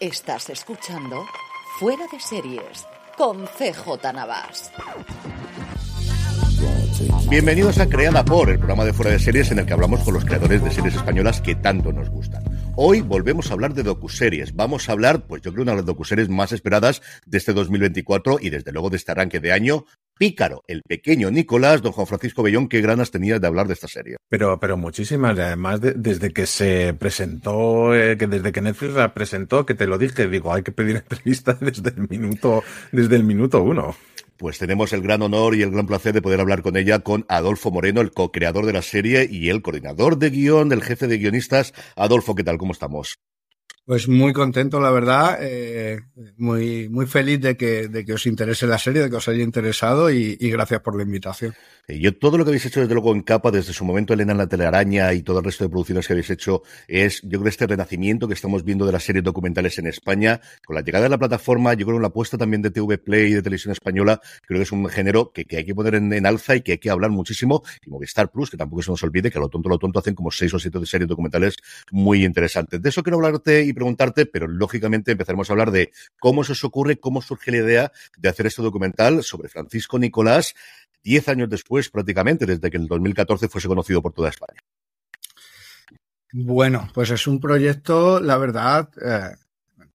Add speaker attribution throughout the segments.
Speaker 1: Estás escuchando Fuera de Series con CJ Navas.
Speaker 2: Bienvenidos a Creada por, el programa de Fuera de Series en el que hablamos con los creadores de series españolas que tanto nos gustan. Hoy volvemos a hablar de docuseries. Vamos a hablar, pues yo creo, una de las docuseries más esperadas de este 2024 y desde luego de este arranque de año, Pícaro, el pequeño Nicolás, don Juan Francisco Bellón, qué ganas tenía de hablar de esta serie.
Speaker 3: Pero, pero muchísimas, además desde que se presentó, eh, que desde que Netflix la presentó, que te lo dije, digo, hay que pedir entrevista desde el minuto, desde el minuto uno.
Speaker 2: Pues tenemos el gran honor y el gran placer de poder hablar con ella, con Adolfo Moreno, el co-creador de la serie y el coordinador de guion, el jefe de guionistas. Adolfo, ¿qué tal? ¿Cómo estamos?
Speaker 4: Pues muy contento, la verdad, eh, muy, muy feliz de que, de que os interese la serie, de que os haya interesado y, gracias por la invitación.
Speaker 2: Eh, yo todo lo que habéis hecho desde luego en capa, desde su momento Elena en la telaraña y todo el resto de producciones que habéis hecho, es yo creo este renacimiento que estamos viendo de las series documentales en España, con la llegada de la plataforma, yo creo la apuesta también de TV Play y de televisión española, creo que es un género que, que hay que poner en, en, alza y que hay que hablar muchísimo, y Movistar Plus, que tampoco se nos olvide que a lo tonto, lo tonto hacen como seis o siete series documentales muy interesantes. De eso quiero hablarte y preguntarte, pero lógicamente empezaremos a hablar de cómo se os ocurre, cómo surge la idea de hacer este documental sobre Francisco Nicolás, diez años después prácticamente, desde que en el 2014 fuese conocido por toda España.
Speaker 4: Bueno, pues es un proyecto, la verdad, eh,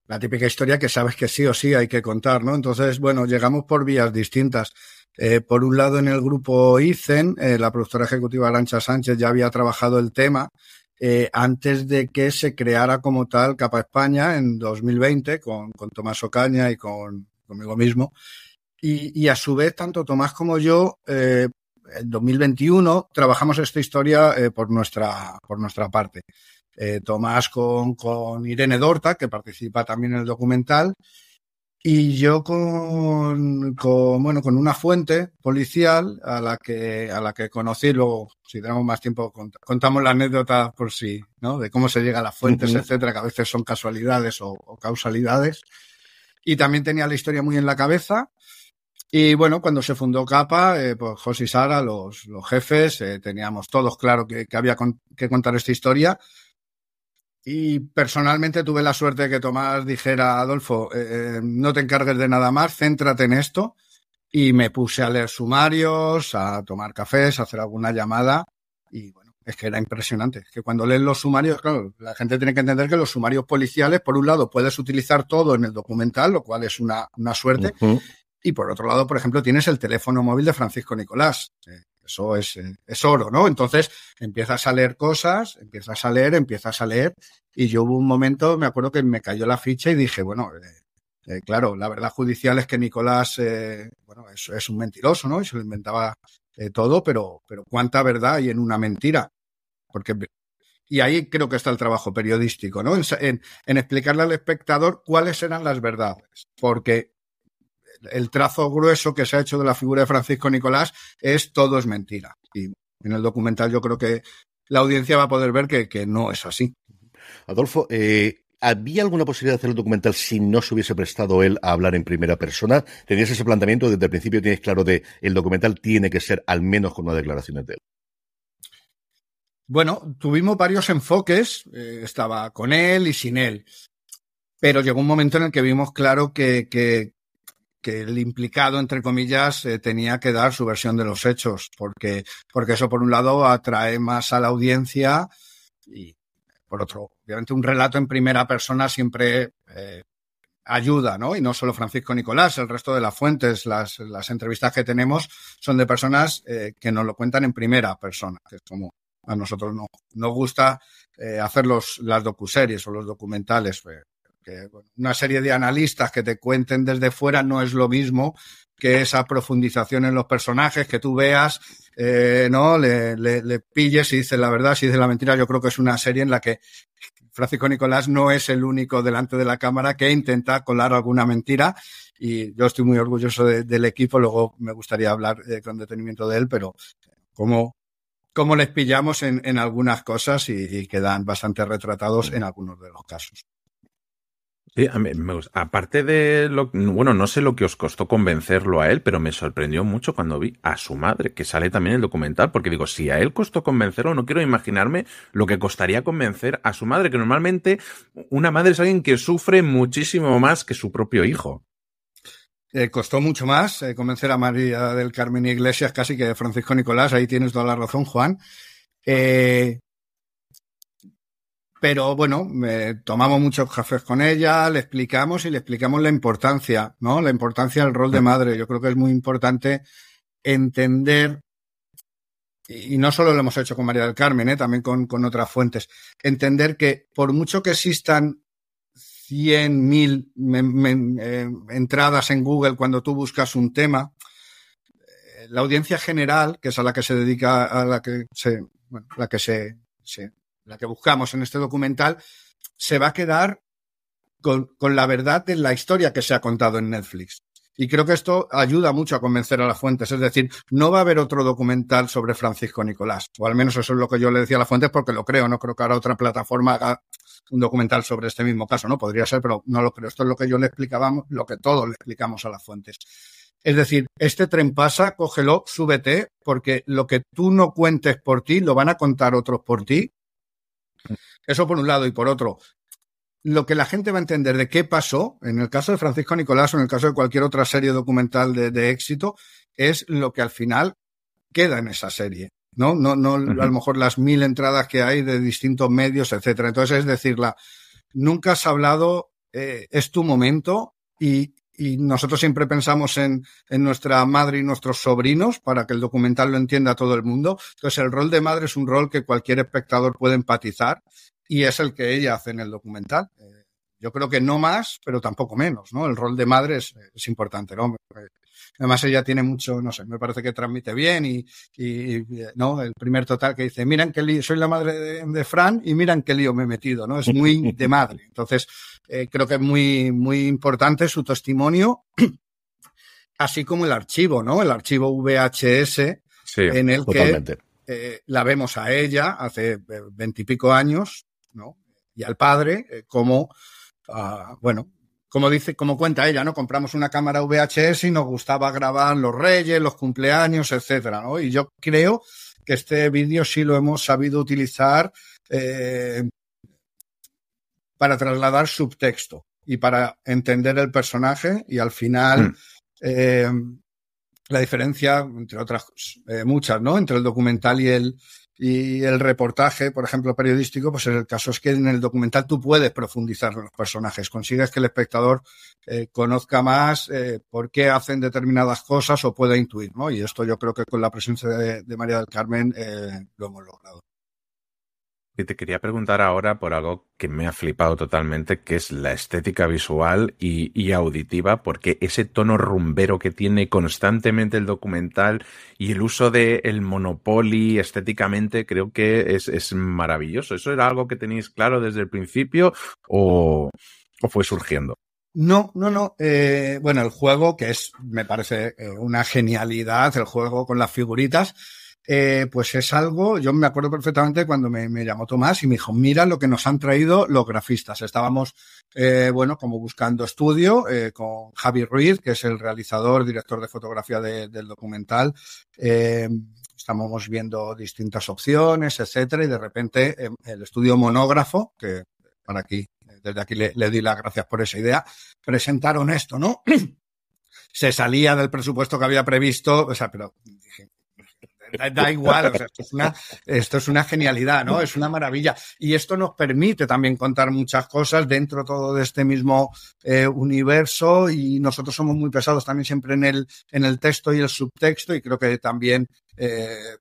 Speaker 4: la típica historia que sabes que sí o sí hay que contar, ¿no? Entonces, bueno, llegamos por vías distintas. Eh, por un lado, en el grupo ICEN, eh, la productora ejecutiva Arancha Sánchez ya había trabajado el tema eh, antes de que se creara como tal Capa España en 2020 con, con Tomás Ocaña y con, conmigo mismo. Y, y, a su vez, tanto Tomás como yo, eh, en 2021 trabajamos esta historia eh, por, nuestra, por nuestra parte. Eh, Tomás con, con Irene Dorta, que participa también en el documental, y yo con, con, bueno, con una fuente policial a la que, a la que conocí, luego, si tenemos más tiempo, contamos la anécdota por si, ¿no? De cómo se llega a las fuentes, uh -huh. etcétera, que a veces son casualidades o, o, causalidades. Y también tenía la historia muy en la cabeza. Y bueno, cuando se fundó Capa, eh, pues José y Sara, los, los jefes, eh, teníamos todos claro que, que había con, que contar esta historia. Y personalmente tuve la suerte de que Tomás dijera, Adolfo, eh, no te encargues de nada más, céntrate en esto. Y me puse a leer sumarios, a tomar cafés, a hacer alguna llamada. Y bueno, es que era impresionante. Es que cuando lees los sumarios, claro, la gente tiene que entender que los sumarios policiales, por un lado, puedes utilizar todo en el documental, lo cual es una, una suerte. Uh -huh. Y por otro lado, por ejemplo, tienes el teléfono móvil de Francisco Nicolás. Eh, eso es, eh, es, oro, ¿no? Entonces empiezas a leer cosas, empiezas a leer, empiezas a leer. Y yo hubo un momento, me acuerdo que me cayó la ficha y dije, bueno, eh, eh, claro, la verdad judicial es que Nicolás, eh, bueno, es, es, un mentiroso, ¿no? Y se lo inventaba todo, pero, pero cuánta verdad hay en una mentira. Porque y ahí creo que está el trabajo periodístico, ¿no? En, en, explicarle al espectador cuáles eran las verdades. Porque el trazo grueso que se ha hecho de la figura de Francisco Nicolás es todo es mentira. Y en el documental yo creo que la audiencia va a poder ver que, que no es así.
Speaker 2: Adolfo, eh, ¿había alguna posibilidad de hacer el documental si no se hubiese prestado él a hablar en primera persona? ¿Tenías ese planteamiento desde el principio? ¿Tienes claro de el documental tiene que ser al menos con unas declaraciones de él?
Speaker 4: Bueno, tuvimos varios enfoques, eh, estaba con él y sin él, pero llegó un momento en el que vimos claro que, que, que el implicado, entre comillas, eh, tenía que dar su versión de los hechos, porque, porque eso, por un lado, atrae más a la audiencia y, por otro, obviamente, un relato en primera persona siempre eh, ayuda, ¿no? Y no solo Francisco Nicolás, el resto de las fuentes, las, las entrevistas que tenemos son de personas eh, que nos lo cuentan en primera persona, que es como a nosotros no, nos gusta hacer los, las docuseries o los documentales. Que una serie de analistas que te cuenten desde fuera no es lo mismo que esa profundización en los personajes, que tú veas, eh, ¿no? Le, le, le, pilles y dices la verdad, si dices la mentira. Yo creo que es una serie en la que Francisco Nicolás no es el único delante de la cámara que intenta colar alguna mentira. Y yo estoy muy orgulloso de, del equipo. Luego me gustaría hablar eh, con detenimiento de él, pero como cómo les pillamos en, en algunas cosas y, y, quedan bastante retratados en algunos de los casos.
Speaker 3: Sí, aparte de lo, bueno, no sé lo que os costó convencerlo a él, pero me sorprendió mucho cuando vi a su madre, que sale también en el documental, porque digo, si a él costó convencerlo, no quiero imaginarme lo que costaría convencer a su madre, que normalmente una madre es alguien que sufre muchísimo más que su propio hijo.
Speaker 4: Eh, costó mucho más eh, convencer a María del Carmen Iglesias casi que a Francisco Nicolás, ahí tienes toda la razón, Juan. Eh, pero bueno, tomamos muchos cafés con ella, le explicamos y le explicamos la importancia, ¿no? La importancia del rol de madre. Yo creo que es muy importante entender, y no solo lo hemos hecho con María del Carmen, ¿eh? también con, con otras fuentes, entender que por mucho que existan 100.000 eh, entradas en Google cuando tú buscas un tema, eh, la audiencia general, que es a la que se dedica, a la que se, bueno, la que se, se la que buscamos en este documental, se va a quedar con, la verdad de la historia que se ha contado en Netflix. Y creo que esto ayuda mucho a convencer a las fuentes. Es decir, no va a haber otro documental sobre Francisco Nicolás. O al menos eso es lo que yo le decía a las fuentes porque lo creo. No creo que ahora otra plataforma haga un documental sobre este mismo caso. No podría ser, pero no lo creo. Esto es lo que yo le explicábamos, lo que todos le explicamos a las fuentes. Es decir, este tren pasa, cógelo, súbete, porque lo que tú no cuentes por ti, lo van a contar otros por ti eso por un lado. Y por otro, lo que la gente va a entender de qué pasó, en el caso de Francisco Nicolás o en el caso de cualquier otra serie documental de, éxito, es lo que al final queda en esa serie. ¿no? No, no, a lo mejor las mil entradas que hay de distintos medios, etcétera. Entonces, es decirla, nunca has hablado, eh, es tu momento y, y nosotros siempre pensamos en, en, nuestra madre y nuestros sobrinos para que el documental lo entienda todo el mundo. Entonces, el rol de madre es un rol que cualquier espectador puede empatizar y es el que ella hace en el documental. Eh, yo creo que no más, pero tampoco menos, ¿no? El rol de madre es, es importante, ¿no? Además, ella tiene mucho, no sé, me parece que transmite bien y, y ¿no? El primer total que dice, miren qué lío, soy la madre de, de, Fran y miren qué lío me he metido, ¿no? Es muy de madre. Entonces, eh, creo que es muy, muy importante su testimonio, así como el archivo, ¿no? El archivo VHS, en el que eh, la vemos a ella hace eh, veintipico años, ¿no? Y al padre, eh, como, uh, bueno, como dice, como cuenta ella, ¿no? Compramos una cámara VHS y nos gustaba grabar los reyes, los cumpleaños, etcétera, ¿no? Y yo creo que este vídeo sí lo hemos sabido utilizar eh, para trasladar subtexto y para entender el personaje y al final mm. eh, la diferencia, entre otras eh, muchas, ¿no? Entre el documental y el, y el reportaje, por ejemplo, periodístico, pues el caso es que en el documental tú puedes profundizar en los personajes, consigues que el espectador eh, conozca más eh, por qué hacen determinadas cosas o pueda intuir, ¿no? Y esto yo creo que con la presencia de, de María del Carmen eh, lo hemos logrado.
Speaker 3: Y te quería preguntar ahora por algo que me ha flipado totalmente, que es la estética visual y, auditiva, porque ese tono rumbero que tiene constantemente el documental y el uso del el Monopoly estéticamente, creo que es, es, maravilloso. ¿Eso era algo que tenéis claro desde el principio o, o fue surgiendo?
Speaker 4: No, no, no. Eh, bueno, el juego, que es, me parece eh, una genialidad, el juego con las figuritas, eh, pues es algo, yo me acuerdo perfectamente cuando me, llamó Tomás y me dijo, mira lo que nos han traído los grafistas. Estábamos, eh, bueno, como buscando estudio eh, con Javi Ruiz, que es el realizador, director de fotografía de, del documental. Estábamos viendo distintas opciones, etcétera, y de repente el estudio monógrafo, que para aquí, desde aquí le, le di las gracias por esa idea, presentaron esto, ¿no? Se salía del presupuesto que había previsto, o sea, pero dije, Da, igual, o sea, esto, es una, esto es una genialidad, ¿no? Es una maravilla. Y esto nos permite también contar muchas cosas dentro todo de este mismo eh, universo y nosotros somos muy pesados también siempre en el, en el texto y el subtexto y creo que también eh,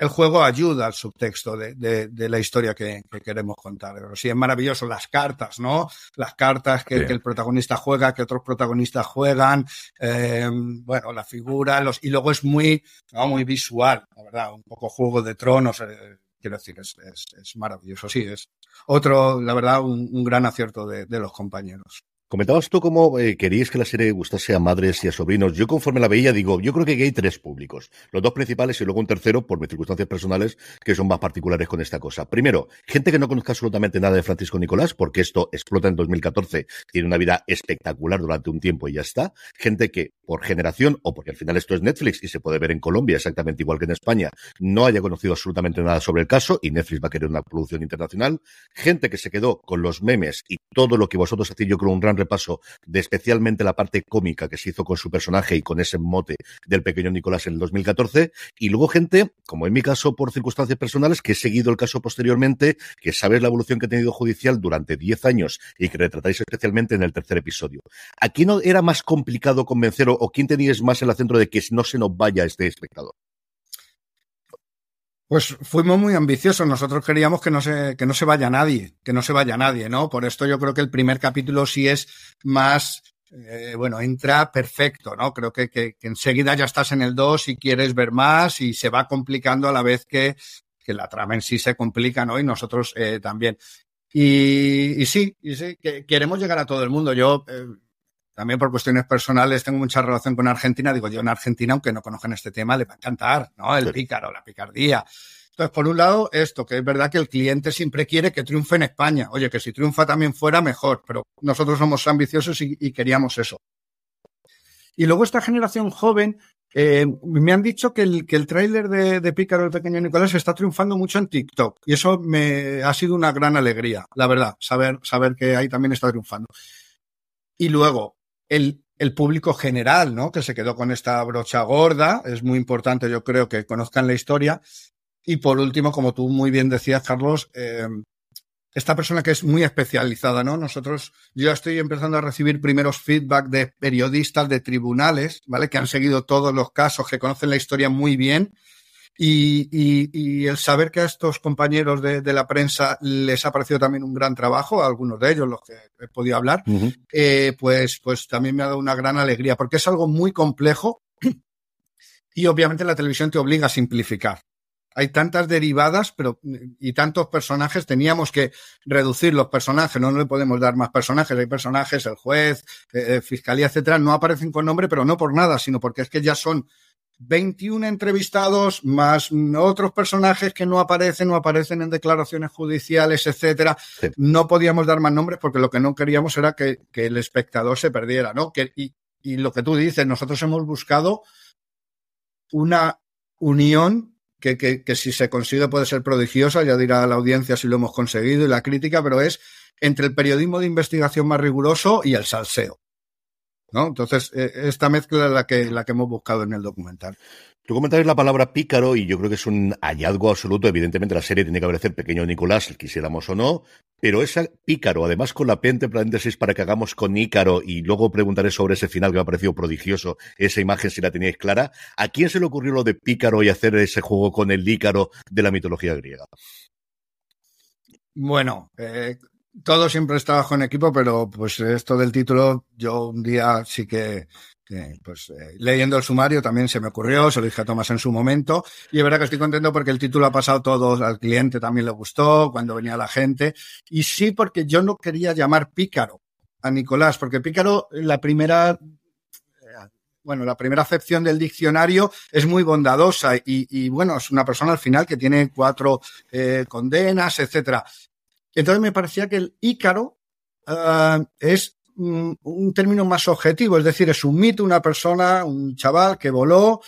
Speaker 4: el juego ayuda al subtexto de, de, de la historia que, que, queremos contar. Pero sí, es maravilloso las cartas, ¿no? Las cartas que, que el protagonista juega, que otros protagonistas juegan, eh, bueno, la figura, los, y luego es muy, no, muy visual, la verdad, un poco juego de tronos. Eh, quiero decir, es, es, es, maravilloso. Sí, es otro, la verdad, un, un gran acierto de, de los compañeros.
Speaker 2: Comentabas tú cómo eh, queríais que la serie gustase a madres y a sobrinos. Yo conforme la veía digo, yo creo que hay tres públicos. Los dos principales y luego un tercero, por mis circunstancias personales, que son más particulares con esta cosa. Primero, gente que no conozca absolutamente nada de Francisco Nicolás, porque esto explota en 2014, tiene una vida espectacular durante un tiempo y ya está. Gente que, por generación, o porque al final esto es Netflix y se puede ver en Colombia exactamente igual que en España, no haya conocido absolutamente nada sobre el caso y Netflix va a querer una producción internacional. Gente que se quedó con los memes y todo lo que vosotros hacéis, yo creo, un gran repaso de especialmente la parte cómica que se hizo con su personaje y con ese mote del pequeño Nicolás en el 2014. Y luego gente, como en mi caso, por circunstancias personales, que he seguido el caso posteriormente, que sabes la evolución que ha tenido judicial durante 10 años y que retratáis especialmente en el tercer episodio. ¿A quién era más complicado convencer o, quién teníais más el centro de que no se nos vaya este espectador?
Speaker 4: Pues fuimos muy ambiciosos. Nosotros queríamos que no se, que no se vaya nadie, que no se vaya nadie, ¿no? Por esto yo creo que el primer capítulo sí es más, eh, bueno, entra perfecto, ¿no? Creo que, que, enseguida ya estás en el 2 y quieres ver más y se va complicando a la vez que, que la trama en sí se complica, ¿no? Y nosotros eh, también. Y, y, sí, y sí, que queremos llegar a todo el mundo. Yo, eh, también por cuestiones personales tengo mucha relación con Argentina. Digo, yo en Argentina, aunque no conozcan este tema, le va a encantar, ¿no? El pícaro, la picardía. Entonces, por un lado, esto, que es verdad que el cliente siempre quiere que triunfe en España. Oye, que si triunfa también fuera, mejor, pero nosotros somos ambiciosos y, queríamos eso. Y luego esta generación joven, eh, me han dicho que el, que el tráiler de, de, Pícaro, el pequeño Nicolás, está triunfando mucho en TikTok. Y eso me ha sido una gran alegría, la verdad, saber, saber que ahí también está triunfando. Y luego, el, público general, ¿no? Que se quedó con esta brocha gorda. Es muy importante, yo creo, que conozcan la historia. Y por último, como tú muy bien decías, Carlos, eh, esta persona que es muy especializada, ¿no? Nosotros, yo estoy empezando a recibir primeros feedback de periodistas de tribunales, ¿vale? Que han seguido todos los casos, que conocen la historia muy bien y, y, el saber que a estos compañeros de, de, la prensa les ha parecido también un gran trabajo, a algunos de ellos, los que he podido hablar, eh, pues, pues también me ha dado una gran alegría, porque es algo muy complejo y obviamente la televisión te obliga a simplificar. Hay tantas derivadas, pero y tantos personajes, teníamos que reducir los personajes, no, le podemos dar más personajes. Hay personajes, el juez, eh, eh, fiscalía, etcétera, no aparecen con nombre, pero no por nada, sino porque es que ya son 21 entrevistados más otros personajes que no aparecen o aparecen en declaraciones judiciales, etcétera. No podíamos dar más nombres porque lo que no queríamos era que, el espectador se perdiera, ¿no? Que, y, y lo que tú dices, nosotros hemos buscado una unión que, que, que, si se consigue puede ser prodigiosa, ya dirá la audiencia si lo hemos conseguido y la crítica, pero es entre el periodismo de investigación más riguroso y el salseo. ¿No? Entonces, eh, esta mezcla es la que, la que hemos buscado en el documental.
Speaker 2: Tú comentabas la palabra pícaro y yo creo que es un hallazgo absoluto. Evidentemente la serie tiene que aparecer pequeño Nicolás, quisiéramos o no, pero ese pícaro, además con la P entre paréntesis para que hagamos con Ícaro y luego preguntaré sobre ese final que me ha parecido prodigioso, esa imagen si la teníais clara, ¿a quién se le ocurrió lo de pícaro y hacer ese juego con el Ícaro de la mitología griega?
Speaker 4: Bueno, eh, todo siempre está bajo en equipo, pero pues esto del título, yo un día sí que, pues eh, leyendo el sumario también se me ocurrió, se lo dije a Tomás en su momento, y es verdad que estoy contento porque el título ha pasado todo, al cliente también le gustó, cuando venía la gente, y sí porque yo no quería llamar pícaro a Nicolás, porque pícaro, la primera bueno, la primera acepción del diccionario es muy bondadosa y, y, bueno, es una persona al final que tiene cuatro eh, condenas, etcétera. Entonces me parecía que el ícaro uh, es un, un, término más objetivo, es decir, es un mito, una persona, un chaval que voló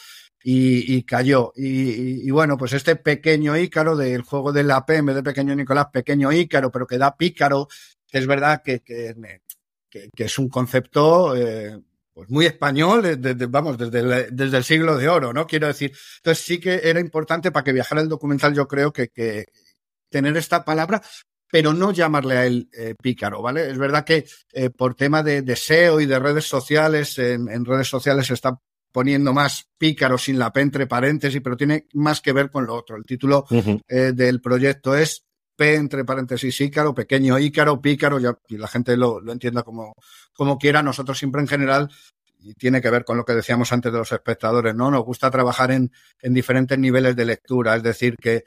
Speaker 4: y, cayó. Y, bueno, pues este pequeño ícaro del juego de la P, en vez de pequeño Nicolás, pequeño ícaro, pero que da pícaro, que es verdad que, que es un concepto eh, pues muy español, desde, vamos, desde el, desde el siglo de oro, ¿no? Quiero decir, entonces sí que era importante para que viajara el documental, yo creo que, que tener esta palabra, pero no llamarle a él eh, pícaro, ¿vale? Es verdad que eh, por tema de deseo y de redes sociales, en, en, redes sociales se está poniendo más pícaro sin la P entre paréntesis, pero tiene más que ver con lo otro. El título uh -huh. eh, del proyecto es P entre paréntesis ícaro, pequeño ícaro, pícaro, ya, y la gente lo, lo entienda como, como quiera. Nosotros siempre en general y tiene que ver con lo que decíamos antes de los espectadores, ¿no? Nos gusta trabajar en, en diferentes niveles de lectura, es decir, que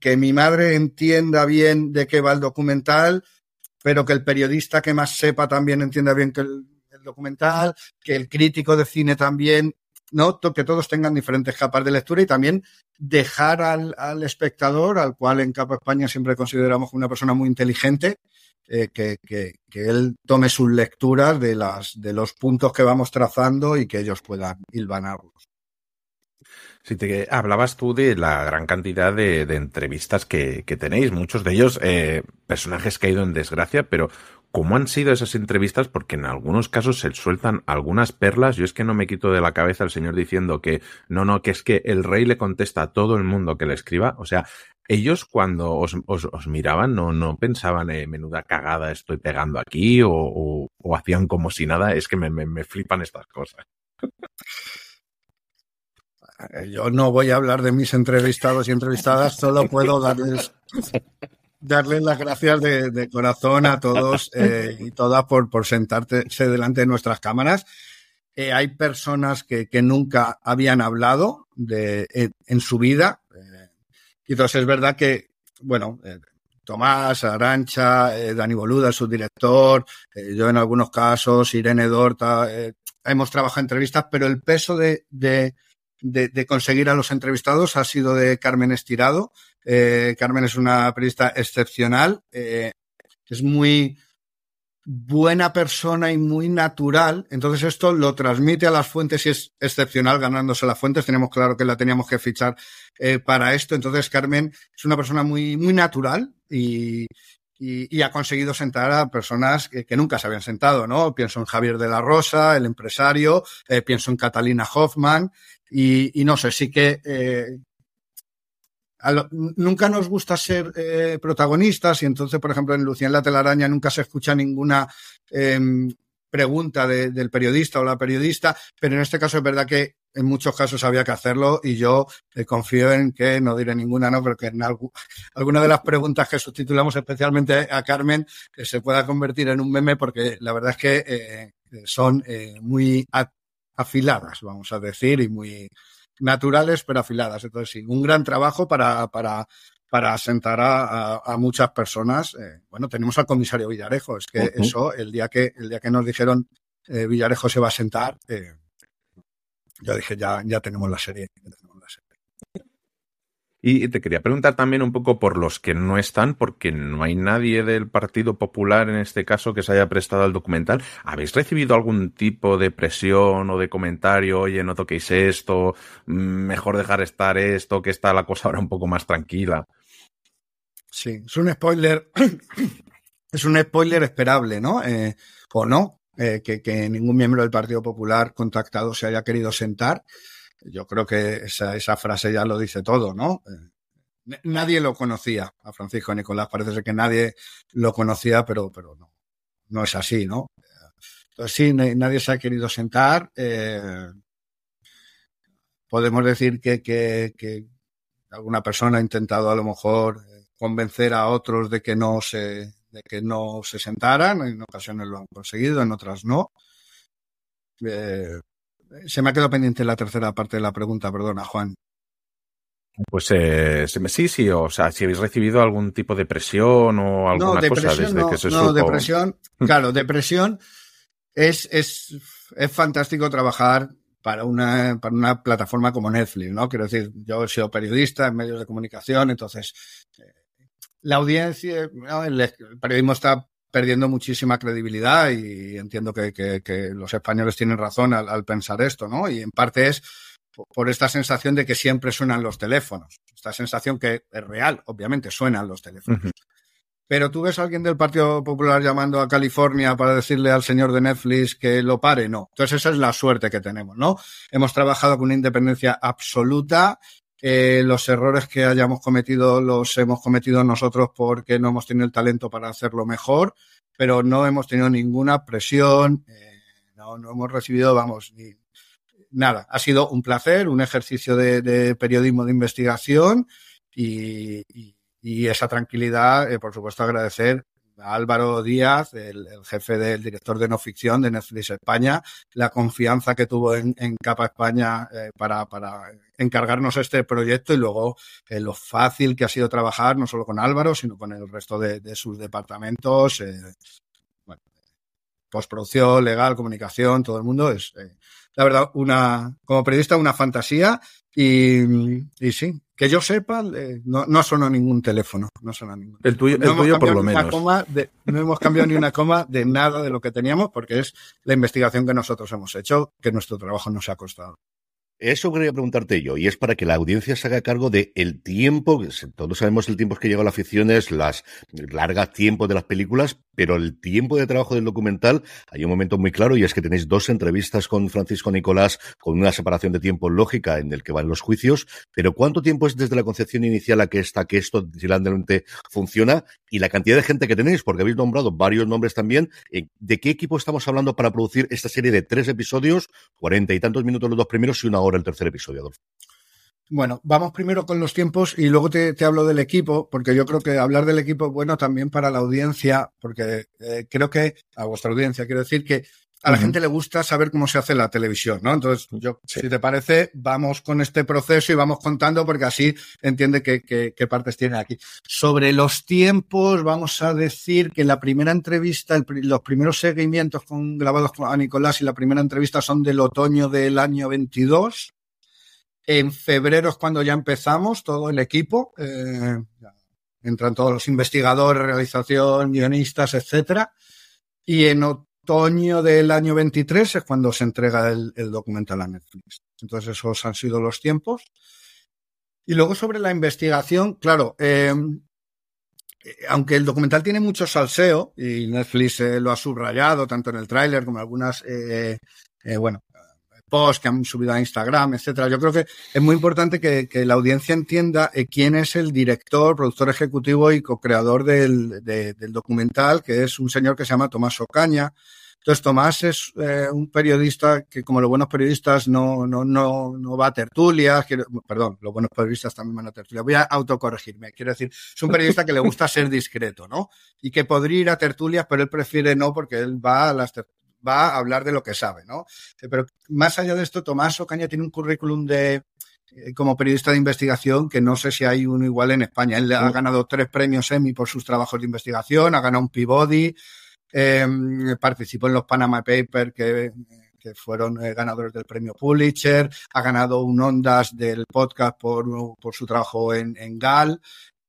Speaker 4: que mi madre entienda bien de qué va el documental, pero que el periodista que más sepa también entienda bien que el, documental, que el crítico de cine también, ¿no? Que todos tengan diferentes capas de lectura y también dejar al, al espectador, al cual en Capa España siempre consideramos una persona muy inteligente, eh, que, que, que, él tome sus lecturas de, las, de los puntos que vamos trazando y que ellos puedan hilvanarlos.
Speaker 3: Sí, te hablabas tú de la gran cantidad de, entrevistas que, tenéis, muchos de ellos eh, personajes que ha ido en desgracia, pero ¿cómo han sido esas entrevistas? Porque en algunos casos se sueltan algunas perlas. Yo es que no me quito de la cabeza el señor diciendo que no, no, que es que el rey le contesta a todo el mundo que le escriba. O sea, ellos cuando os, os, miraban no, no pensaban, eh, menuda cagada estoy pegando aquí o, o, hacían como si nada. Es que me, me flipan estas cosas.
Speaker 4: Yo no voy a hablar de mis entrevistados y entrevistadas, solo puedo darles, darles las gracias de, corazón a todos eh, y todas por, por sentarse delante de nuestras cámaras. Eh, hay personas que, que, nunca habían hablado de, en, su vida. Eh, y entonces es verdad que, bueno, eh, Tomás, Arancha, Dani Boluda, su director, yo en algunos casos, Irene Dorta, hemos trabajado en entrevistas, pero el peso de de, conseguir a los entrevistados ha sido de Carmen Estirado. Eh, Carmen es una periodista excepcional, eh, es muy buena persona y muy natural. Entonces esto lo transmite a las fuentes y es excepcional ganándose las fuentes. Tenemos claro que la teníamos que fichar eh, para esto. Entonces Carmen es una persona muy, muy natural y, y, ha conseguido sentar a personas que, nunca se habían sentado, ¿no? Pienso en Javier de la Rosa, el empresario, pienso en Catalina Hoffman y, y no sé, sí que eh, lo, nunca nos gusta ser eh, protagonistas y entonces, por ejemplo, en Lucía en la telaraña nunca se escucha ninguna eh, pregunta de, del periodista o la periodista, pero en este caso es verdad que en muchos casos había que hacerlo y yo eh, confío en que, no diré ninguna, no, pero que en alguna de las preguntas que subtitulamos especialmente a Carmen que se pueda convertir en un meme porque la verdad es que eh, son muy afiladas, vamos a decir, y muy naturales, pero afiladas. Entonces, sí, un gran trabajo para, para, para sentar a, a, a muchas personas. Eh, bueno, tenemos al comisario Villarejo, es que uh -huh. eso, el día que, el día que nos dijeron eh, Villarejo se va a sentar, eh, yo dije, ya. Ya tenemos la serie.
Speaker 3: Y te quería preguntar también un poco por los que no están, porque no hay nadie del Partido Popular en este caso que se haya prestado al documental. ¿Habéis recibido algún tipo de presión o de comentario? Oye, no toquéis esto, mejor dejar estar esto, que está la cosa ahora un poco más tranquila.
Speaker 4: Sí, es un spoiler, es un spoiler esperable, ¿no? Eh, o no, eh, que ningún miembro del Partido Popular contactado se haya querido sentar. Yo creo que esa, esa frase ya lo dice todo, ¿no? Eh, nadie lo conocía a Francisco Nicolás, parece ser que nadie lo conocía, pero, pero no, no es así, ¿no? Entonces sí, nadie se ha querido sentar. Eh, podemos decir que, que, que, alguna persona ha intentado a lo mejor convencer a otros de que no se, de que no se sentaran, en ocasiones lo han conseguido, en otras no. Eh, se me ha quedado pendiente la tercera parte de la pregunta, perdona, Juan.
Speaker 3: Pues eh, sí, sí, o sea, si habéis recibido algún tipo de presión o alguna
Speaker 4: no,
Speaker 3: cosa desde
Speaker 4: no,
Speaker 3: que se
Speaker 4: no,
Speaker 3: supo.
Speaker 4: depresión, claro, depresión es, es, es fantástico trabajar para una, para una plataforma como Netflix, ¿no? Quiero decir, yo he sido periodista en medios de comunicación, entonces eh, la audiencia, ¿no? el, el periodismo está perdiendo muchísima credibilidad y entiendo que, que, que los españoles tienen razón al, al, pensar esto, ¿no? Y en parte es por esta sensación de que siempre suenan los teléfonos. Esta sensación que es real, obviamente, suenan los teléfonos. Uh -huh. Pero tú ves a alguien del Partido Popular llamando a California para decirle al señor de Netflix que lo pare, no. Entonces esa es la suerte que tenemos, ¿no? Hemos trabajado con una independencia absoluta. Eh, los errores que hayamos cometido los hemos cometido nosotros porque no hemos tenido el talento para hacerlo mejor, pero no hemos tenido ninguna presión, eh, no, no hemos recibido, vamos, ni, nada. Ha sido un placer, un ejercicio de, periodismo de investigación y esa tranquilidad, eh, por supuesto, agradecer Álvaro Díaz, el, jefe del director de no ficción de Netflix España, la confianza que tuvo en, Capa España eh, para, para, encargarnos este proyecto y luego eh, lo fácil que ha sido trabajar no solo con Álvaro, sino con el resto de, sus departamentos. Eh, postproducción, legal, comunicación, todo el mundo es, la verdad, una, como periodista, una fantasía y, y sí, que yo sepa, eh, no, no sonó ningún teléfono. No sonó ningún
Speaker 3: El tuyo, el tuyo por lo menos.
Speaker 4: no hemos cambiado ni una coma de nada de lo que teníamos porque es la investigación que nosotros hemos hecho, que nuestro trabajo nos ha costado.
Speaker 2: Eso quería preguntarte yo, y es para que la audiencia se haga cargo de el tiempo, todos sabemos el tiempo que llega a la ficción es las largas tiempos de las películas, pero el tiempo de trabajo del documental, hay un momento muy claro y es que tenéis dos entrevistas con Francisco Nicolás con una separación de tiempo lógica en el que van los juicios, pero ¿cuánto tiempo es desde la concepción inicial a que está que esto finalmente funciona? Y la cantidad de gente que tenéis, porque habéis nombrado varios nombres también, eh, ¿de qué equipo estamos hablando para producir esta serie de tres episodios, cuarenta y tantos minutos los dos primeros y una hora el tercer episodio, Adolfo?
Speaker 4: Bueno, vamos primero con los tiempos y luego te, hablo del equipo, porque yo creo que hablar del equipo es bueno también para la audiencia, porque eh, creo que, a vuestra audiencia, quiero decir que a la gente le gusta saber cómo se hace la televisión, ¿no? Entonces, yo, si te parece, vamos con este proceso y vamos contando porque así entiende qué, qué, partes tiene aquí. Sobre los tiempos, vamos a decir que la primera entrevista, los primeros seguimientos con, grabados a Nicolás y la primera entrevista son del otoño del año 22. En febrero es cuando ya empezamos todo el equipo. Eh, entran todos los investigadores, realización, guionistas, etcétera. Y en otoño del año 23 es cuando se entrega el, documental a Netflix. Entonces esos han sido los tiempos. Y luego sobre la investigación, claro, eh, aunque el documental tiene mucho salseo y Netflix eh, lo ha subrayado tanto en el tráiler como en algunas, bueno, posts que han subido a Instagram, etcétera. Yo creo que es muy importante que, la audiencia entienda eh, quién es el director, productor ejecutivo y co-creador del, documental, que es un señor que se llama Tomás Ocaña. Entonces, Tomás es eh, un periodista que, como los buenos periodistas, no, no, no, no va a tertulias. perdón, los buenos periodistas también van a tertulias. Voy a autocorregirme. Quiero decir, es un periodista que le gusta ser discreto, ¿no? Y que podría ir a tertulias, pero él prefiere no porque él va a las tertulias va a hablar de lo que sabe, ¿no? Pero más allá de esto, Tomás Ocaña tiene un currículum de eh, como periodista de investigación que no sé si hay uno igual en España. Él ha ganado tres premios Emmy por sus trabajos de investigación, ha ganado un Peabody, em, participó en los Panama Papers que, fueron eh, ganadores del premio Pulitzer, ha ganado un Ondas del podcast por, su trabajo en, GAL,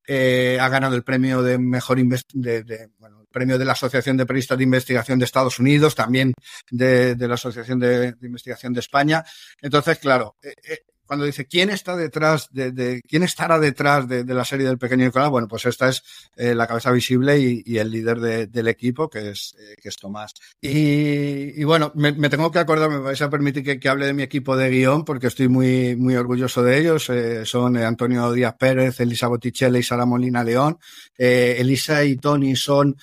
Speaker 4: eh, ha ganado el premio de mejor de, premio de la Asociación de Periodistas de Investigación de Estados Unidos, también de, la Asociación de, Investigación de España. Entonces, claro, eh, eh, cuando dice quién está detrás de, quién estará detrás de, la serie del pequeño Nicolás, bueno, pues esta es eh, la cabeza visible y, el líder del equipo, que es, que es Tomás. Y, bueno, me, tengo que acordar, me vais a permitir que, hable de mi equipo de guion, porque estoy muy, muy orgulloso de ellos. son Antonio Díaz Pérez, Elisa Botticelli y Sara Molina León. Elisa y Tony son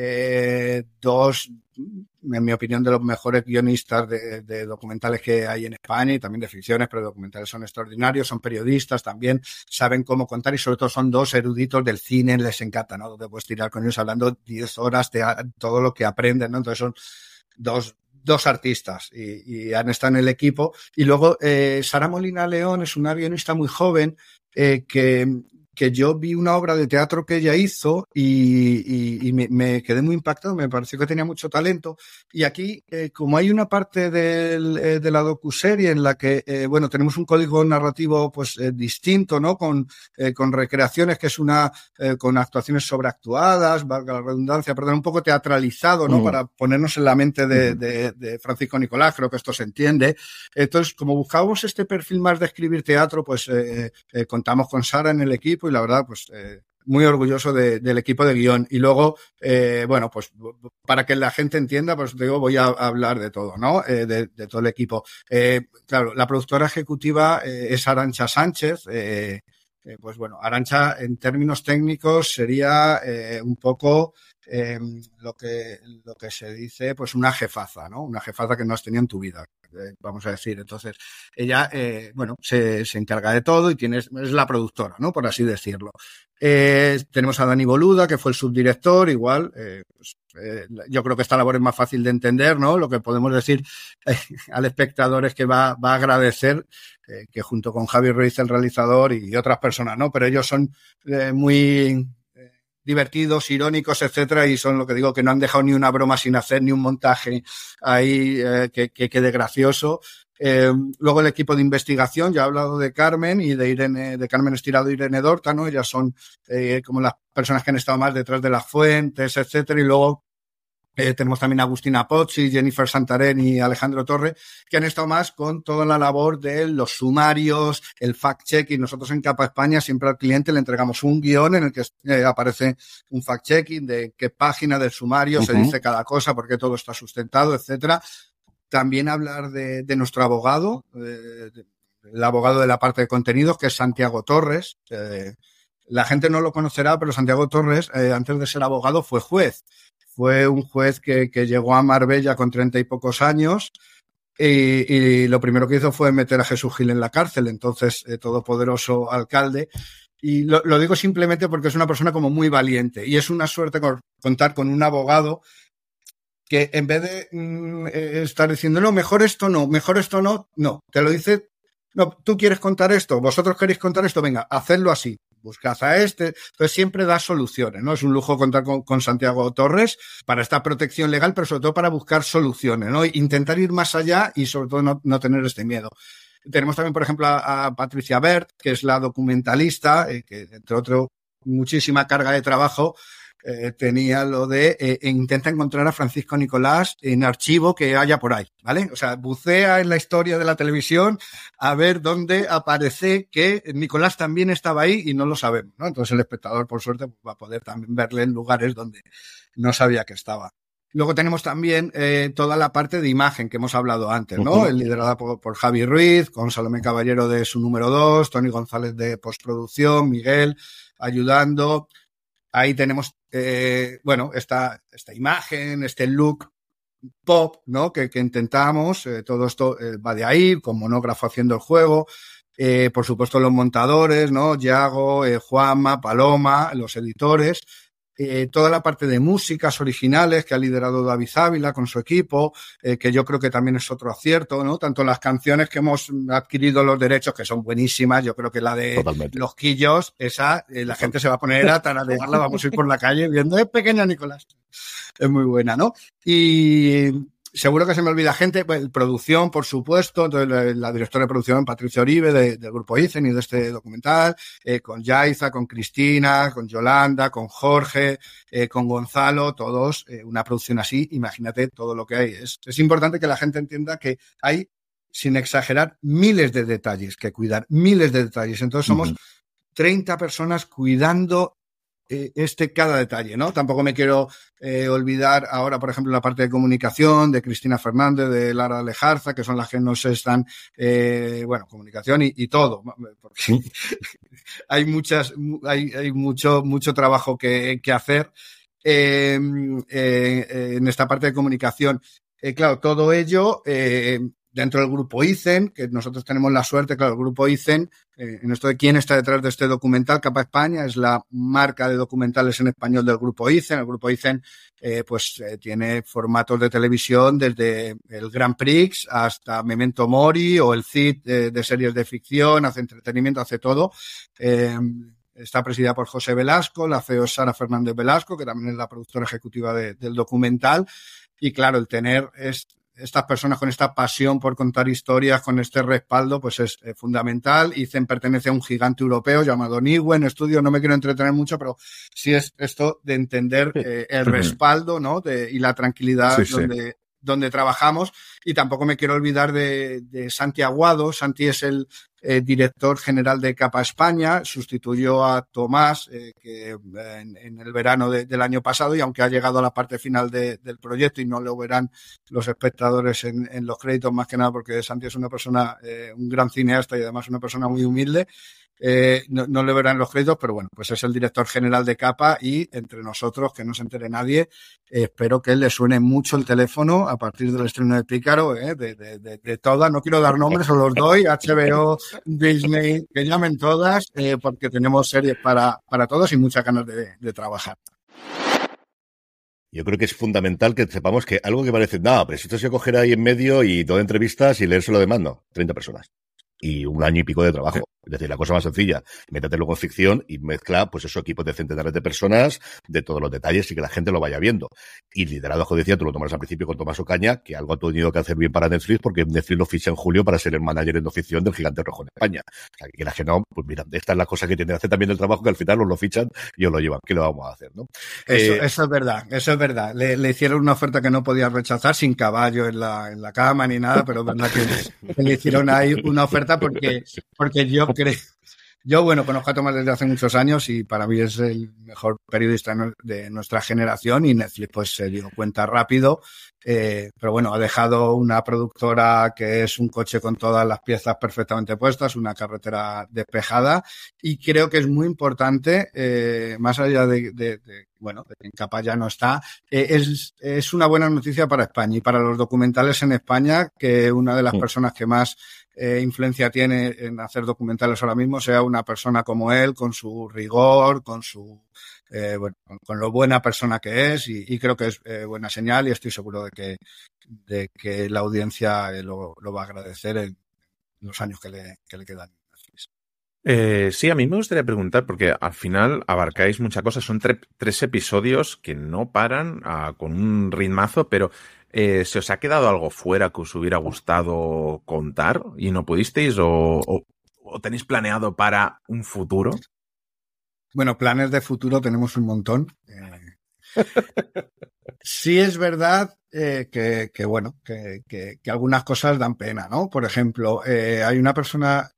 Speaker 4: eh, dos, en mi opinión, de los mejores guionistas de, documentales que hay en España y también de ficciones, pero documentales son extraordinarios, son periodistas también, saben cómo contar y sobre todo son dos eruditos del cine, les encanta, ¿no? Donde puedes tirar con ellos hablando 10 horas de todo lo que aprenden, ¿no? Entonces son dos dos artistas y, han estado en el equipo. Y luego eh, Sara Molina León es una guionista muy joven eh, que, que yo vi una obra de teatro que ella hizo y, me, quedé muy impactado, me pareció que tenía mucho talento. Y aquí, eh, como hay una parte del, eh, de la docuserie en la que, eh, bueno, tenemos un código narrativo pues distinto, ¿no? Con, con recreaciones, que es una, con actuaciones sobreactuadas, valga la redundancia, perdón, un poco teatralizado, ¿no? Para ponernos en la mente de, de, Francisco Nicolás, creo que esto se entiende. Entonces, como buscábamos este perfil más de escribir teatro, pues contamos con Sara en el equipo y la verdad, pues eh, muy orgulloso del equipo de guion. Y luego, eh, bueno, pues para que la gente entienda, pues digo, voy a hablar de todo, ¿no? Eh, de, todo el equipo. claro, la productora ejecutiva es Arancha Sánchez. pues bueno, Arancha en términos técnicos sería un poco lo, que, lo que se dice, pues una jefaza, ¿no? Una jefaza que no has tenido en tu vida. Eh, vamos a decir. Entonces, ella, eh, bueno, se, se, encarga de todo y tiene, es la productora, ¿no? Por así decirlo. Eh, tenemos a Dani Boluda, que fue el subdirector, igual, pues, yo creo que esta labor es más fácil de entender, ¿no? Lo que podemos decir al espectador es que va, va a agradecer que junto con Javi Ruiz, el realizador, y otras personas, ¿no? Pero ellos son muy divertidos, irónicos, etcétera, y son lo que digo, que no han dejado ni una broma sin hacer, ni un montaje ahí que, que quede gracioso. Eh, luego el equipo de investigación, ya he hablado de Carmen y de Irene, de Carmen Estirado y Irene Dorta, ¿no? Ellas son eh, como las personas que han estado más detrás de las fuentes, etcétera, y luego eh, tenemos también a Agustina Pozzi, Jennifer Santarén y Alejandro Torre, que han estado más con toda la labor de los sumarios, el fact-checking. Nosotros en Capa España siempre al cliente le entregamos un guion en el que eh, aparece un fact-checking de qué página del sumario uh -huh. se dice cada cosa, porque todo está sustentado, etcétera también hablar de, de nuestro abogado, de, el abogado de la parte de contenidos, que es Santiago Torres. Eh, la gente no lo conocerá, pero Santiago Torres, eh, antes de ser abogado, fue juez. Fue un juez que, que llegó a Marbella con treinta y pocos años. Y, y, lo primero que hizo fue meter a Jesús Gil en la cárcel, entonces eh, todopoderoso alcalde. Y lo, lo, digo simplemente porque es una persona como muy valiente y es una suerte contar con un abogado que en vez de mm, eh, estar diciendo, no, mejor esto no, mejor esto no, no, te lo dice, no, tú quieres contar esto, vosotros queréis contar esto, venga, hacedlo así, buscad a este, entonces siempre da soluciones, ¿no? Es un lujo contar con, Santiago Torres para esta protección legal, pero sobre todo para buscar soluciones, ¿no? Intentar ir más allá y sobre todo no, no tener este miedo. Tenemos también, por ejemplo, a, a Patricia Bert, que es la documentalista, eh, que entre otro, muchísima carga de trabajo, eh, tenía lo de eh, intenta encontrar a Francisco Nicolás en archivo que haya por ahí, ¿vale? O sea, bucea en la historia de la televisión a ver dónde aparece que Nicolás también estaba ahí y no lo sabemos, ¿no? Entonces el espectador, por suerte, va a poder también verle en lugares donde no sabía que estaba. Luego tenemos también eh, toda la parte de imagen que hemos hablado antes, ¿no? Uh -huh. Liderada por, por, Javi Ruiz, con Salomé Caballero de su número dos, Tony González de postproducción, Miguel ayudando. Ahí tenemos eh, bueno, esta, esta imagen, este look pop, ¿no? Que, que intentamos, eh, todo esto eh, va de ahí, con monógrafo haciendo el juego, eh, por supuesto los montadores, ¿no? Yago, Juanma, Paloma, los editores, eh, toda la parte de músicas originales que ha liderado David Ávila con su equipo, eh, que yo creo que también es otro acierto, ¿no? Tanto las canciones que hemos adquirido los derechos, que son buenísimas, yo creo que la de Totalmente. Los Quillos, esa, eh, la gente se va a poner a tararearla, vamos a ir por la calle viendo, es pequeña Nicolás. Es muy buena, ¿no? Y seguro que se me olvida gente, pues, producción, por supuesto, entonces la, la, directora de producción, Patricia Oribe, de, del grupo ICEN y de este documental, eh, con Yaiza, con Cristina, con Yolanda, con Jorge, eh, con Gonzalo, todos, eh, una producción así, imagínate todo lo que hay. Es, es importante que la gente entienda que hay, sin exagerar, miles de detalles que cuidar, miles de detalles. Entonces somos uh -huh. 30 personas cuidando eh, este cada detalle, ¿no? Tampoco me quiero eh, olvidar ahora, por ejemplo, la parte de comunicación de Cristina Fernández, de Lara Lejarza, que son las que nos están, eh, bueno, comunicación y, y todo, porque hay muchas, hay, hay mucho, mucho trabajo que, que hacer eh, eh, en esta parte de comunicación. Eh, claro, todo ello eh, dentro del grupo ICEN, que nosotros tenemos la suerte, claro, el grupo ICEN, eh, en esto de quién está detrás de este documental, Capa España, es la marca de documentales en español del grupo ICEN. El grupo ICEN, eh, pues, eh, tiene formatos de televisión desde el Grand Prix hasta Memento Mori o el CID de, series de ficción, hace entretenimiento, hace todo. Está presidida por José Velasco, la CEO es Sara Fernández Velasco, que también es la productora ejecutiva de, del documental. Y claro, el tener es, estas personas con esta pasión por contar historias, con este respaldo, pues es eh, fundamental. ICEN pertenece a un gigante europeo llamado Niwen Estudio, no me quiero entretener mucho, pero sí es esto de entender eh, el respaldo, ¿no? De, y la tranquilidad sí, donde, sí. donde trabajamos. Y tampoco me quiero olvidar de, de Santi Aguado. Santi es el eh, director general de Capa España, sustituyó a Tomás eh, que en, el verano del año pasado y aunque ha llegado a la parte final del proyecto y no lo verán los espectadores en, los créditos más que nada porque Santi es una persona, un gran cineasta y además una persona muy humilde, eh, no, no, le verán los créditos, pero bueno, pues es el director general de Capa y entre nosotros, que no se entere nadie, espero que le suene mucho el teléfono a partir del estreno de Pícaro, eh, de, de, de, todas, no quiero dar nombres, os los doy, HBO, Disney, que llamen todas, eh, porque tenemos series para, para todos y muchas ganas de, trabajar.
Speaker 2: Yo creo que es fundamental que sepamos que algo que parece, no, pero si esto se cogerá ahí en medio y toda entrevistas y leérselo de mando, 30 personas y un año y pico de trabajo. Es decir, la cosa más sencilla, métete luego en ficción y mezcla, pues eso, equipos de centenares de personas, de todos los detalles y que la gente lo vaya viendo. Y liderado, como decía, tú lo tomas al principio con Tomás Ocaña, que algo ha tenido que hacer bien para Netflix, porque Netflix lo ficha en julio para ser el manager en ficción del gigante rojo en España. O sea, que la que no, pues mira, esta es la cosa que tiene que hacer también el trabajo, que al final los lo fichan y os lo llevan. ¿Qué lo vamos a hacer, no?
Speaker 4: Eso, eh, eso es verdad, eso es verdad. Le, le, hicieron una oferta que no podía rechazar sin caballo en la, en la cama ni nada, pero es verdad que, le hicieron ahí una oferta porque, porque yo creo yo, bueno, conozco a Tomás desde hace muchos años y para mí es el mejor periodista de nuestra generación y Netflix pues se dio cuenta rápido. Eh, pero bueno, ha dejado una productora que es un coche con todas las piezas perfectamente puestas, una carretera despejada y creo que es muy importante, eh, más allá de, bueno, de que en capa ya no está, eh, es, es una buena noticia para España y para los documentales en España, que una de las personas que más eh, influencia tiene en hacer documentales ahora mismo sea una persona como él, con su rigor, con su eh, bueno, con, lo buena persona que es y, creo que es eh, buena señal y estoy seguro de que, de que la audiencia lo, va a agradecer en los años que le, que le quedan.
Speaker 3: Eh, sí, a mí me gustaría preguntar, porque al final abarcáis muchas cosas, son tres episodios que no paran ah, con un ritmazo, pero eh, ¿Se os ha quedado algo fuera que os hubiera gustado contar y no pudisteis o, tenéis planeado para un futuro?
Speaker 4: Bueno, planes de futuro tenemos un montón. Eh, sí es verdad eh, que, bueno, que, que, algunas cosas dan pena, ¿no? Por ejemplo, hay una persona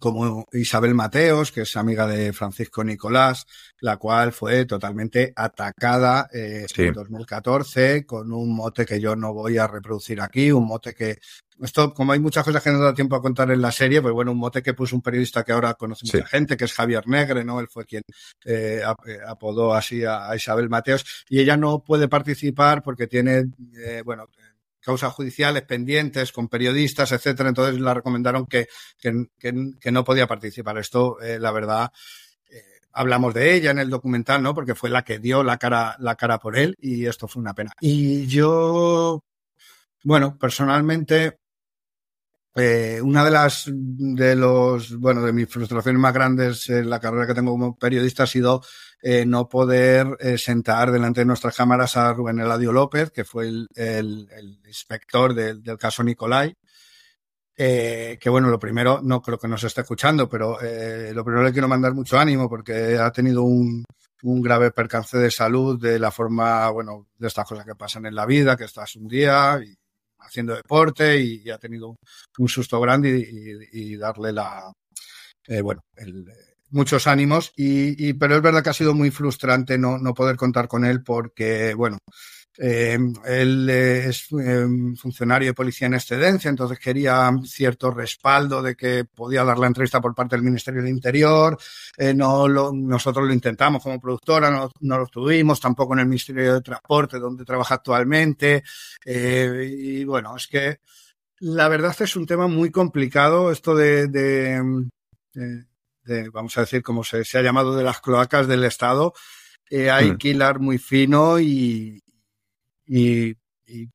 Speaker 4: como Isabel Mateos, que es amiga de Francisco Nicolás, la cual fue totalmente atacada eh, en 2014 con un mote que yo no voy a reproducir aquí, un mote que esto, como hay muchas cosas que no da tiempo a contar en la serie, pues bueno, un mote que puso un periodista que ahora conoce mucha gente, que es Javier Negre, ¿no? Él fue quien eh, eh, apodó así a, Isabel Mateos, y ella no puede participar porque tiene, eh, bueno, causas judiciales pendientes con periodistas, etcétera. Entonces la recomendaron que, que, que, no podía participar. Esto, eh, la verdad, hablamos de ella en el documental, ¿no? Porque fue la que dio la cara, la cara por él y esto fue una pena. Y yo, bueno, personalmente, eh, una de las, de los, bueno, de mis frustraciones más grandes en la carrera que tengo como periodista ha sido eh, no poder eh, sentar delante de nuestras cámaras a Rubén Eladio López, que fue el, inspector del, caso Nicolai. Eh, que bueno, lo primero, no creo que nos esté escuchando, pero lo primero le quiero mandar mucho ánimo porque ha tenido un, un grave percance de salud de la forma, bueno, de estas cosas que pasan en la vida, que estás un día y haciendo deporte y, ha tenido un susto grande y, darle la, eh, bueno, muchos ánimos. Y, pero es verdad que ha sido muy frustrante no, no poder contar con él porque, bueno, eh, él es eh, funcionario de policía en excedencia, entonces quería cierto respaldo de que podía dar la entrevista por parte del Ministerio del Interior. Eh, no lo, nosotros lo intentamos como productora, no, no, lo tuvimos, tampoco en el Ministerio de Transporte, donde trabaja actualmente. y bueno, es que la verdad es un tema muy complicado esto de, de, de, vamos a decir, como se, se, ha llamado, de las cloacas del Estado. hay mm. que hilar muy fino y, y,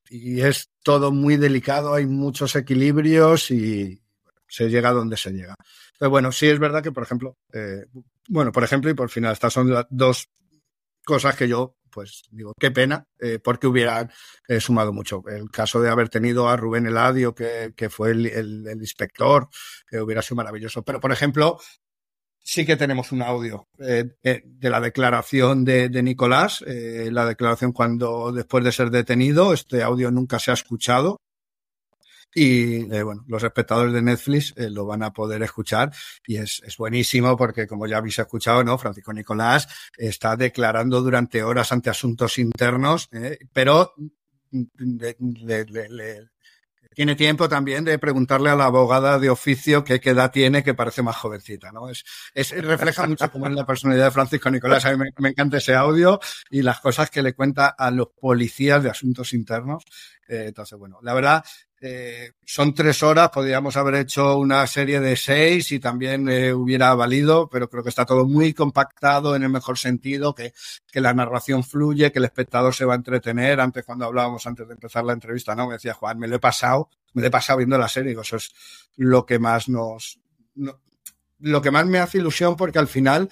Speaker 4: es todo muy delicado, hay muchos equilibrios y se llega donde se llega. Pero bueno, sí es verdad que, por ejemplo, eh, bueno, por ejemplo, y por final, estas son las dos cosas que yo, pues digo, qué pena, eh, porque hubieran eh, sumado mucho. El caso de haber tenido a Rubén Eladio, que, que fue el inspector, que hubiera sido maravilloso. Pero, por ejemplo, sí que tenemos un audio eh, eh, de la declaración de, Nicolás, eh, la declaración cuando después de ser detenido, este audio nunca se ha escuchado. y bueno, los espectadores de Netflix lo van a poder escuchar y es, buenísimo porque como ya habéis escuchado, ¿no? Francisco Nicolás está declarando durante horas ante asuntos internos, pero le, tiene tiempo también de preguntarle a la abogada de oficio qué, edad tiene, que parece más jovencita, ¿no? Es, es refleja mucho cómo es la personalidad de Francisco Nicolás. A mí me, me, encanta ese audio y las cosas que le cuenta a los policías de asuntos internos. Eh, entonces, bueno, la verdad, eh, son tres horas, podríamos haber hecho una serie de seis y también eh, hubiera valido, pero creo que está todo muy compactado en el mejor sentido, que, que la narración fluye, que el espectador se va a entretener. Antes, cuando hablábamos antes de empezar la entrevista, ¿no? Me decía Juan, me lo he pasado, me lo he pasado viendo la serie. Digo, eso es lo que más nos, no, lo que más me hace ilusión porque al final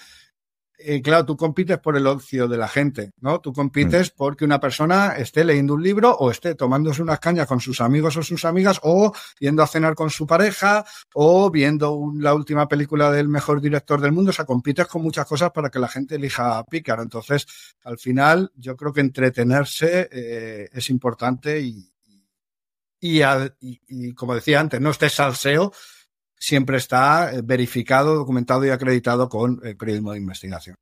Speaker 4: eh, claro, tú compites por el ocio de la gente, ¿no? Tú compites mm. porque una persona esté leyendo un libro o esté tomándose unas cañas con sus amigos o sus amigas o yendo a cenar con su pareja o viendo un, la última película del mejor director del mundo. O sea, compites con muchas cosas para que la gente elija a Pícaro. Entonces, al final, yo creo que entretenerse eh, es importante y, y, y, y, como decía antes, no estés salseo, siempre está eh, verificado, documentado y acreditado con el periodismo de investigación.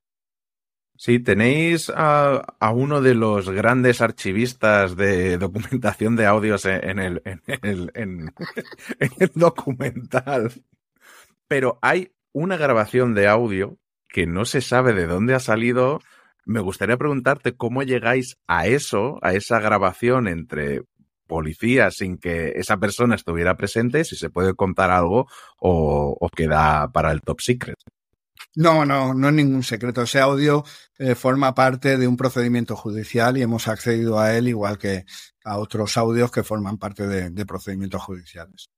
Speaker 3: Sí, tenéis a, uno de los grandes archivistas de documentación de audios en el documental, pero hay una grabación de audio que no se sabe de dónde ha salido. Me gustaría preguntarte cómo llegáis a eso, a esa grabación entre policía sin que esa persona estuviera presente, si se puede contar algo o, o queda para el top secret.
Speaker 4: No, no, no es ningún secreto. Ese audio eh, forma parte de un procedimiento judicial y hemos accedido a él igual que a otros audios que forman parte de, de procedimientos judiciales.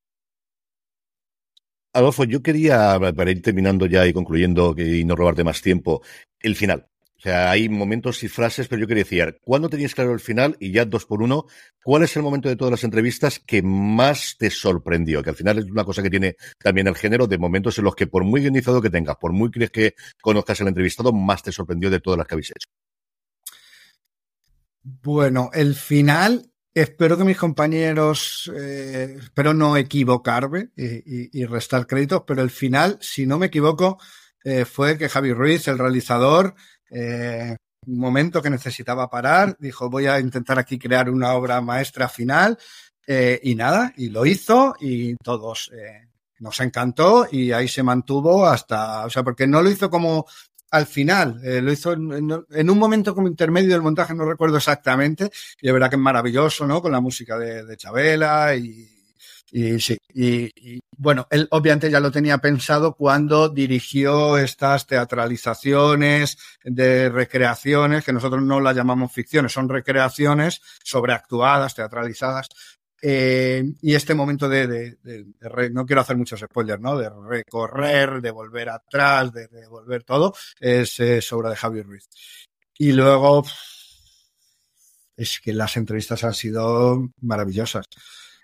Speaker 2: Adolfo, yo quería, para ir terminando ya y concluyendo y no robarte más tiempo, el final. O sea, hay momentos y frases, pero yo quería decir, ¿cuándo tenías claro el final? Y ya dos por uno, ¿cuál es el momento de todas las entrevistas que más te sorprendió? Que al final es una cosa que tiene también el género de momentos en los que por muy guionizado que tengas, por muy crees que conozcas el entrevistado, más te sorprendió de todas las que habéis hecho.
Speaker 4: Bueno, el final, espero que mis compañeros, eh, espero no equivocarme y, restar créditos, pero el final, si no me equivoco, eh, fue que Javi Ruiz, el realizador, eh, un momento que necesitaba parar, dijo voy a intentar aquí crear una obra maestra final eh, y nada, y lo hizo y todos eh, nos encantó y ahí se mantuvo hasta, o sea, porque no lo hizo como al final, lo hizo en, un momento como intermedio del montaje, no recuerdo exactamente, y de verdad que es maravilloso, ¿no? Con la música de, de Chabela y, y sí, y, bueno, él obviamente ya lo tenía pensado cuando dirigió estas teatralizaciones de recreaciones, que nosotros no las llamamos ficciones, son recreaciones sobreactuadas, teatralizadas. Eh, y este momento de, no quiero hacer muchos spoilers, ¿no? De recorrer, de volver atrás, de, volver todo, es, obra de Javier Ruiz. Y luego, es que las entrevistas han sido maravillosas.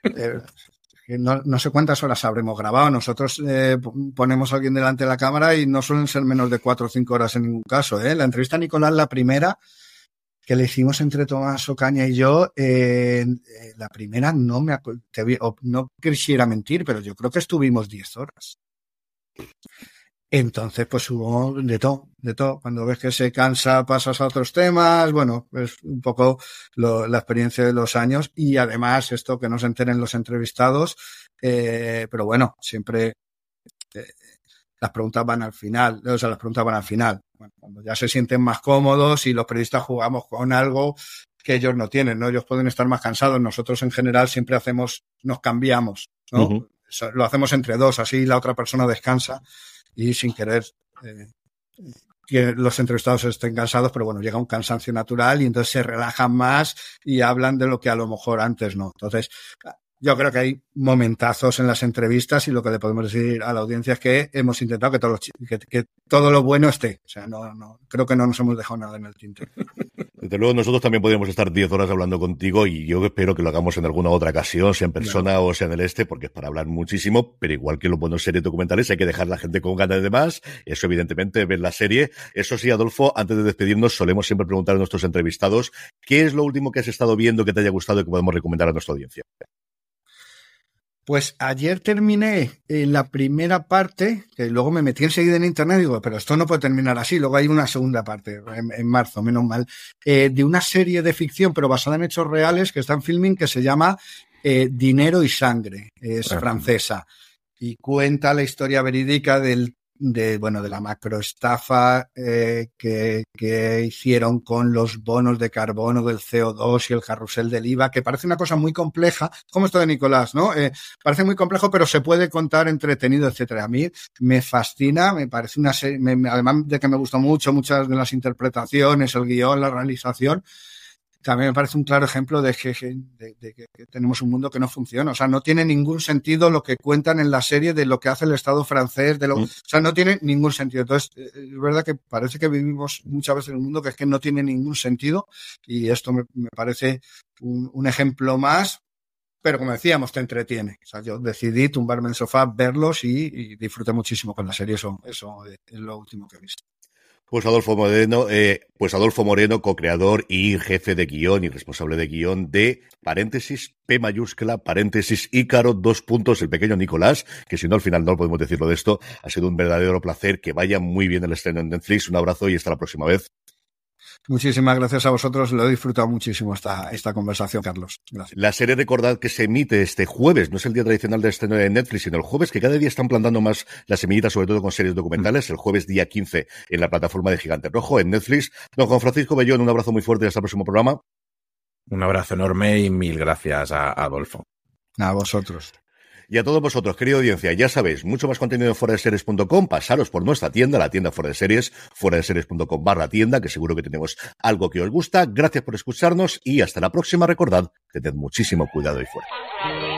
Speaker 4: no, sé cuántas horas habremos grabado. Nosotros eh, ponemos a alguien delante de la cámara y no suelen ser menos de cuatro o cinco horas en ningún caso. ¿eh? La entrevista a Nicolás, la primera que le hicimos entre Tomás Ocaña y yo, eh, la primera no me te, no quisiera mentir, pero yo creo que estuvimos diez horas. Entonces, pues hubo de todo, de todo. Cuando ves que se cansa, pasas a otros temas. Bueno, es un poco lo, la experiencia de los años y además esto que no se enteren los entrevistados. Eh, pero bueno, siempre eh, las preguntas van al final, o sea, las preguntas van al final. Bueno, cuando ya se sienten más cómodos y los periodistas jugamos con algo que ellos no tienen, ¿no? Ellos pueden estar más cansados. Nosotros en general siempre hacemos, nos cambiamos, ¿no? Uh -huh. Lo hacemos entre dos, así la otra persona descansa y sin querer eh, que los entrevistados estén cansados, pero bueno, llega un cansancio natural y entonces se relajan más y hablan de lo que a lo mejor antes no. Entonces, yo creo que hay momentazos en las entrevistas y lo que le podemos decir a la audiencia es que hemos intentado que todo lo, que, que todo lo bueno esté. O sea, no, no, creo que no nos hemos dejado nada en el tinte.
Speaker 2: Desde luego, nosotros también podríamos estar 10 horas hablando contigo y yo espero que lo hagamos en alguna otra ocasión, sea en persona claro. o sea en el este, porque es para hablar muchísimo, pero igual que los buenos series documentales, hay que dejar a la gente con ganas de más. Eso, evidentemente, ver la serie. Eso sí, Adolfo, antes de despedirnos, solemos siempre preguntar a nuestros entrevistados qué es lo último que has estado viendo que te haya gustado y que podemos recomendar a nuestra audiencia.
Speaker 4: Pues ayer terminé eh, la primera parte, que luego me metí enseguida en internet y digo, pero esto no puede terminar así. Luego hay una segunda parte, en, marzo, menos mal, eh, de una serie de ficción, pero basada en hechos reales, que está en filming, que se llama eh, Dinero y Sangre. Es francesa. Y cuenta la historia verídica del de, bueno, de la macroestafa eh, que, que, hicieron con los bonos de carbono del CO2 y el carrusel del IVA, que parece una cosa muy compleja, como esto de Nicolás, ¿no? Eh, parece muy complejo, pero se puede contar entretenido, etcétera. A mí me fascina, me parece una serie, además de que me gustó mucho muchas de las interpretaciones, el guion, la realización, también me parece un claro ejemplo de que, tenemos un mundo que no funciona. O sea, no tiene ningún sentido lo que cuentan en la serie de lo que hace el Estado francés, de lo, mm. o sea, no tiene ningún sentido. Entonces, eh, es verdad que parece que vivimos muchas veces en un mundo que es que no tiene ningún sentido y esto me, parece un, ejemplo más. Pero como decíamos, te entretiene. O sea, yo decidí tumbarme en el sofá, verlos y, y disfruté muchísimo con la serie. Eso, eso es lo último que he visto.
Speaker 2: Pues Adolfo Moreno, eh, pues Adolfo Moreno, co-creador y jefe de guion y responsable de guion de paréntesis P mayúscula, paréntesis Ícaro, dos puntos, el pequeño Nicolás, que si no al final no podemos decirlo de esto, ha sido un verdadero placer, que vaya muy bien el estreno en Netflix, un abrazo y hasta la próxima vez.
Speaker 4: Muchísimas gracias a vosotros. Lo he disfrutado muchísimo esta, esta conversación, Carlos. Gracias.
Speaker 2: La serie recordad que se emite este jueves, no es el día tradicional de estreno de Netflix, sino el jueves, que cada día están plantando más las semillitas, sobre todo con series documentales. El jueves día 15 en la plataforma de Gigante Rojo, en Netflix. Don Juan Francisco Bellón, un abrazo muy fuerte y hasta el próximo programa.
Speaker 3: Un abrazo enorme y mil gracias a Adolfo.
Speaker 4: A vosotros.
Speaker 2: Y a todos vosotros, querida audiencia, ya sabéis, mucho más contenido en foradeseries.com, pasaros por nuestra tienda, la tienda fuera de series, foradeseries.com barra tienda, que seguro que tenemos algo que os gusta. Gracias por escucharnos y hasta la próxima. Recordad que tened muchísimo cuidado y fuera.